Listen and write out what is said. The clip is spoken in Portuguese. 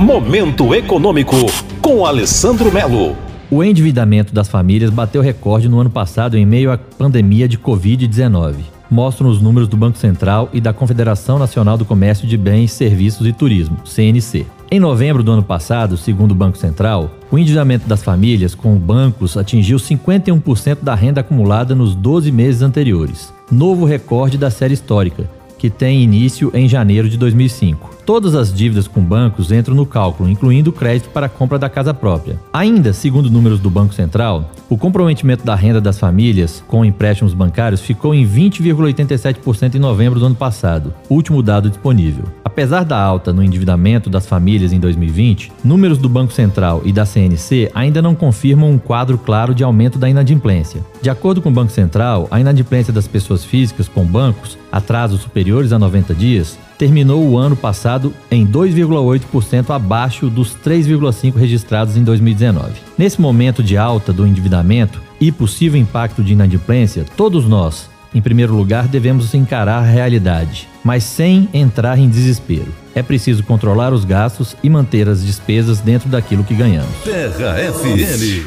Momento Econômico, com Alessandro Melo. O endividamento das famílias bateu recorde no ano passado em meio à pandemia de Covid-19. Mostram os números do Banco Central e da Confederação Nacional do Comércio de Bens, Serviços e Turismo, CNC. Em novembro do ano passado, segundo o Banco Central, o endividamento das famílias com bancos atingiu 51% da renda acumulada nos 12 meses anteriores, novo recorde da série histórica, que tem início em janeiro de 2005. Todas as dívidas com bancos entram no cálculo, incluindo o crédito para a compra da casa própria. Ainda, segundo números do Banco Central, o comprometimento da renda das famílias com empréstimos bancários ficou em 20,87% em novembro do ano passado, último dado disponível. Apesar da alta no endividamento das famílias em 2020, números do Banco Central e da CNC ainda não confirmam um quadro claro de aumento da inadimplência. De acordo com o Banco Central, a inadimplência das pessoas físicas com bancos, atrasos superiores a 90 dias, terminou o ano passado em 2,8% abaixo dos 3,5% registrados em 2019. Nesse momento de alta do endividamento e possível impacto de inadimplência, todos nós, em primeiro lugar, devemos encarar a realidade, mas sem entrar em desespero. É preciso controlar os gastos e manter as despesas dentro daquilo que ganhamos. Terra FM.